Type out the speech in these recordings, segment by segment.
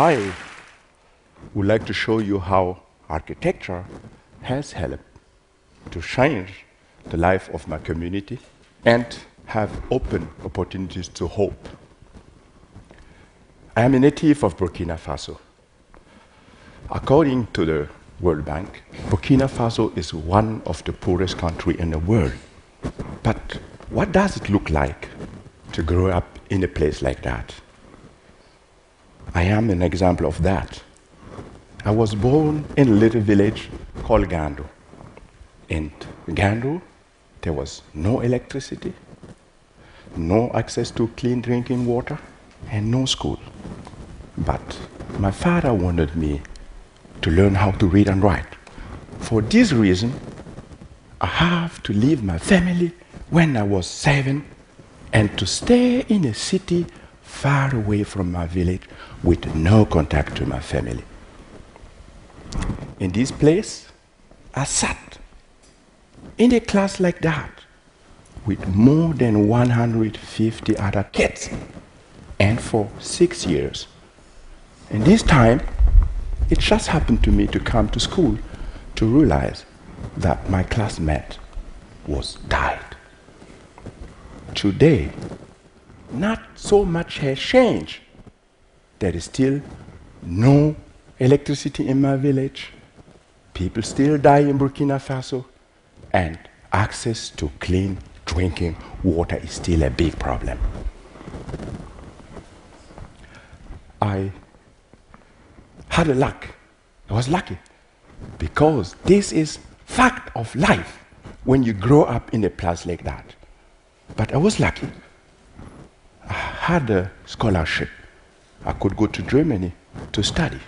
I would like to show you how architecture has helped to change the life of my community and have opened opportunities to hope. I am a native of Burkina Faso. According to the World Bank, Burkina Faso is one of the poorest countries in the world. But what does it look like to grow up in a place like that? I am an example of that. I was born in a little village called Gando. In Gando, there was no electricity, no access to clean drinking water, and no school. But my father wanted me to learn how to read and write. For this reason, I have to leave my family when I was seven and to stay in a city far away from my village with no contact to my family. In this place, I sat in a class like that with more than 150 other kids and for six years. And this time, it just happened to me to come to school to realize that my classmate was died. Today, not so much has changed. There is still no electricity in my village. People still die in Burkina Faso. And access to clean drinking water is still a big problem. I had a luck. I was lucky because this is fact of life when you grow up in a place like that. But I was lucky. Had a scholarship. I could go to Germany to study.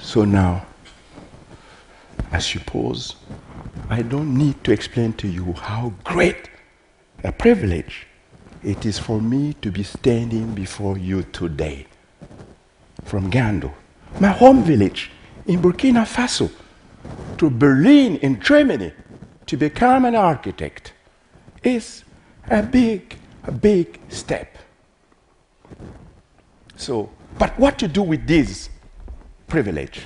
So now, I suppose I don't need to explain to you how great a privilege it is for me to be standing before you today from Gando, my home village in Burkina Faso, to Berlin in Germany to become an architect is a big, a big step. So, but what to do with this privilege?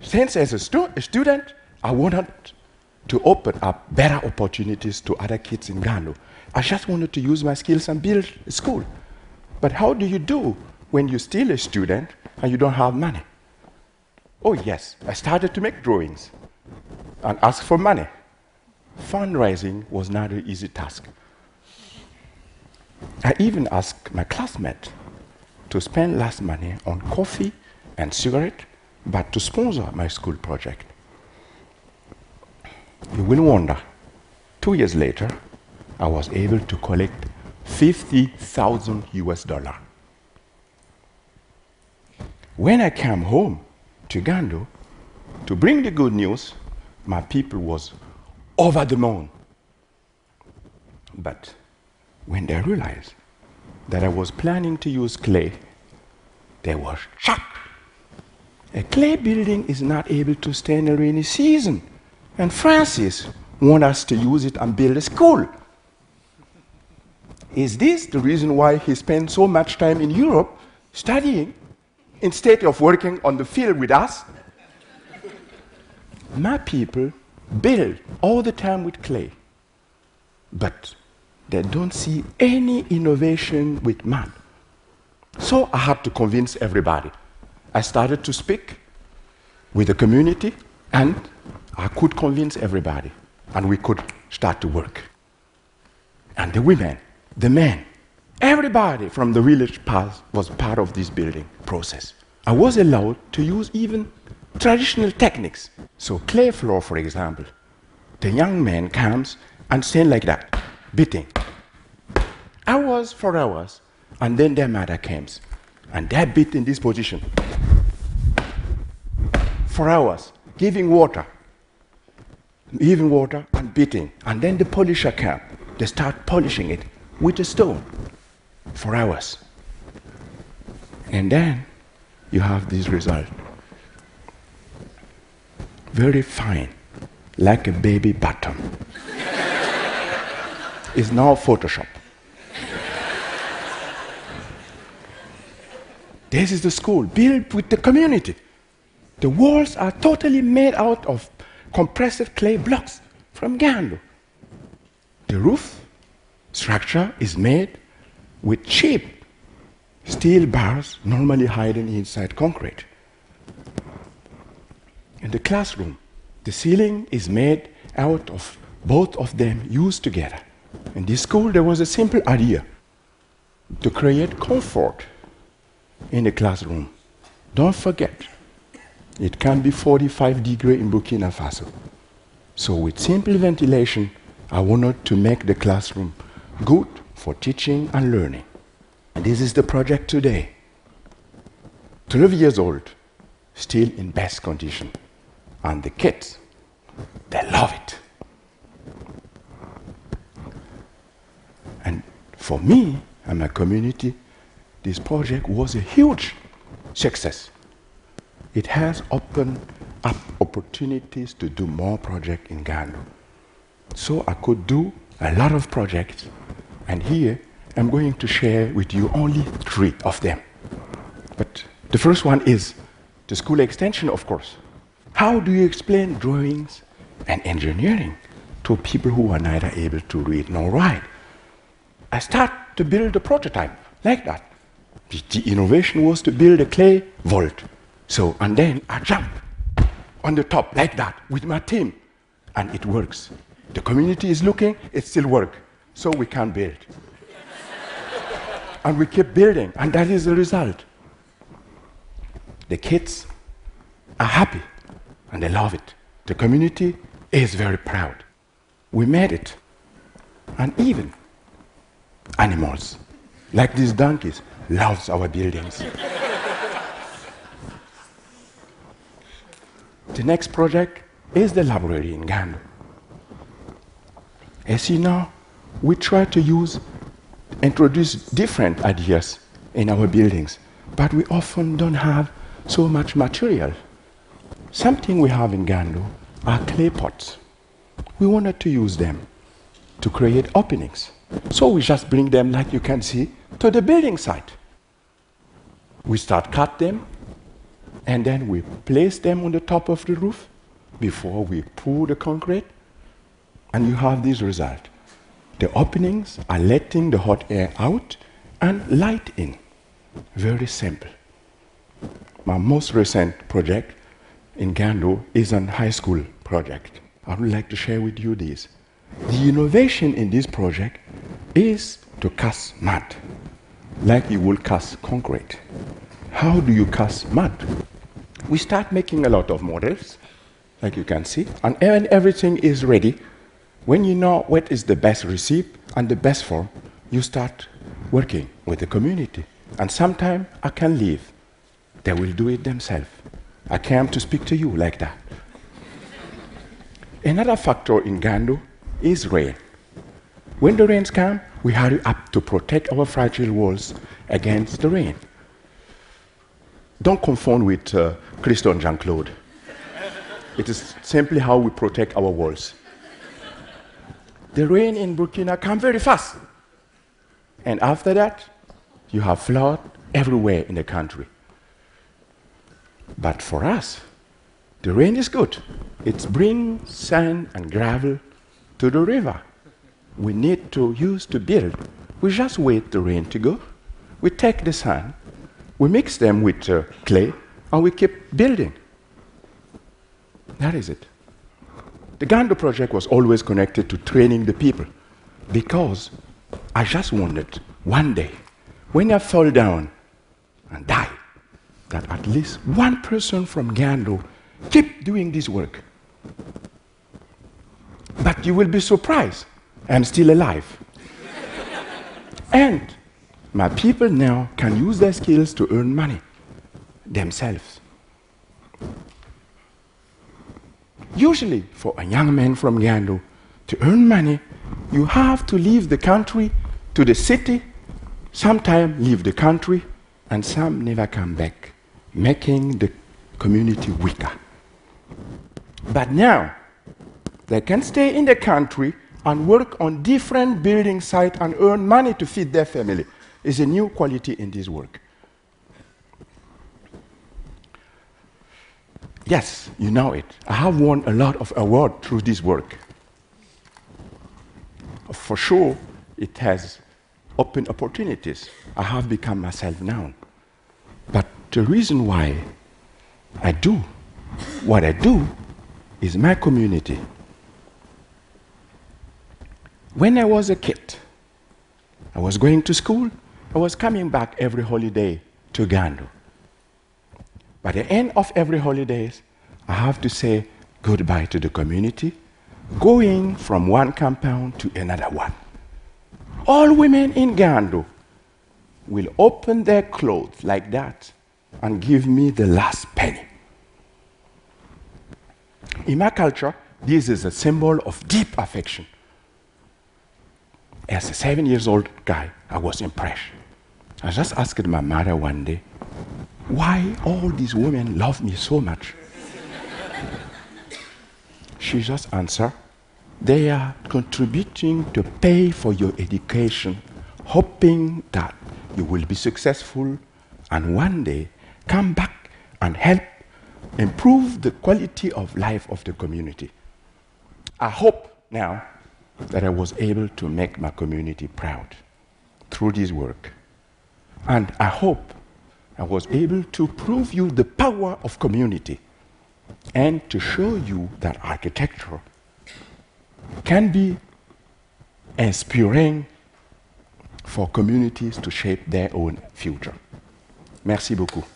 Since as a, stu- a student, I wanted to open up better opportunities to other kids in Gando. I just wanted to use my skills and build a school. But how do you do when you're still a student and you don't have money? Oh, yes, I started to make drawings and ask for money. Fundraising was not an easy task. I even asked my classmate to spend less money on coffee and cigarette, but to sponsor my school project. You will wonder, two years later, I was able to collect 50,000 US dollar. When I came home to Gando to bring the good news, my people was over the moon. But when they realized that I was planning to use clay, they were shocked. A clay building is not able to stand a rainy season. And Francis want us to use it and build a school. Is this the reason why he spent so much time in Europe studying instead of working on the field with us? My people build all the time with clay, but they don't see any innovation with man. So I had to convince everybody. I started to speak with the community, and I could convince everybody, and we could start to work. And the women, the men, everybody from the village was part of this building process. I was allowed to use even traditional techniques. So clay floor, for example, the young man comes and stand like that, beating. Hours for hours, and then their mother comes, and they beat in this position for hours, giving water, giving water and beating. And then the polisher comes. They start polishing it with a stone for hours. And then you have this result. Very fine, like a baby bottom. it's now Photoshop. This is the school built with the community. The walls are totally made out of compressed clay blocks from Gando. The roof structure is made with cheap steel bars normally hidden inside concrete. In the classroom, the ceiling is made out of both of them used together. In this school, there was a simple idea to create comfort in the classroom. Don't forget, it can be 45 degrees in Burkina Faso. So, with simple ventilation, I wanted to make the classroom good for teaching and learning. And this is the project today. 12 years old, still in best condition. And the kids, they love it. And for me and my community, this project was a huge success. It has opened up opportunities to do more projects in Gando. So I could do a lot of projects, and here I'm going to share with you only three of them. But the first one is the school extension, of course. How do you explain drawings and engineering to people who are neither able to read nor write? I start to build a prototype like that. The, the innovation was to build a clay vault. So, and then I jump on the top like that with my team, and it works. The community is looking, it still works. So we can build. and we keep building, and that is the result. The kids are happy and they love it. The community is very proud. We made it. And even animals, like these donkeys, loves our buildings. the next project is the library in Gando. As you know, we try to use, introduce different ideas in our buildings, but we often don't have so much material. Something we have in Gando are clay pots. We wanted to use them to create openings. So we just bring them, like you can see, to the building site. We start cut them, and then we place them on the top of the roof before we pour the concrete, and you have this result. The openings are letting the hot air out and light in. Very simple. My most recent project in Gando is an high school project. I would like to share with you this. The innovation in this project is to cast mud, like you will cast concrete. How do you cast mud? We start making a lot of models, like you can see, and when everything is ready, when you know what is the best recipe and the best form, you start working with the community. And sometimes I can leave. They will do it themselves. I came to speak to you like that. Another factor in Gando is rain. When the rains come, we hurry up to protect our fragile walls against the rain. Don't confound with uh, Christo and Jeanne-Claude. It is simply how we protect our walls. The rain in Burkina comes very fast. And after that, you have flood everywhere in the country. But for us, the rain is good. It brings sand and gravel to the river. We need to use to build. We just wait the rain to go. We take the sand, we mix them with uh, clay, and we keep building. That is it. The Gando project was always connected to training the people because I just wanted one day, when I fall down and die, that at least one person from Gando keep doing this work. But you will be surprised, I'm still alive. and my people now can use their skills to earn money themselves. Usually, for a young man from Gando to earn money, you have to leave the country to the city, sometimes leave the country, and some never come back, making the community weaker. But now, they can stay in the country and work on different building sites and earn money to feed their family. It's a new quality in this work. Yes, you know it. I have won a lot of award through this work. For sure, it has opened opportunities. I have become myself now. The reason why I do what I do is my community. When I was a kid, I was going to school, I was coming back every holiday to Gando. By the end of every holidays, I have to say goodbye to the community, going from one compound to another one. All women in Gando will open their clothes like that and give me the last penny. In my culture, this is a symbol of deep affection. As a seven years old guy, I was impressed. I just asked my mother one day, why all these women love me so much? she just answered, they are contributing to pay for your education, hoping that you will be successful and one day come back and help improve the quality of life of the community. I hope now that I was able to make my community proud through this work. And I hope I was able to prove you the power of community and to show you that architecture can be inspiring for communities to shape their own future. Merci beaucoup.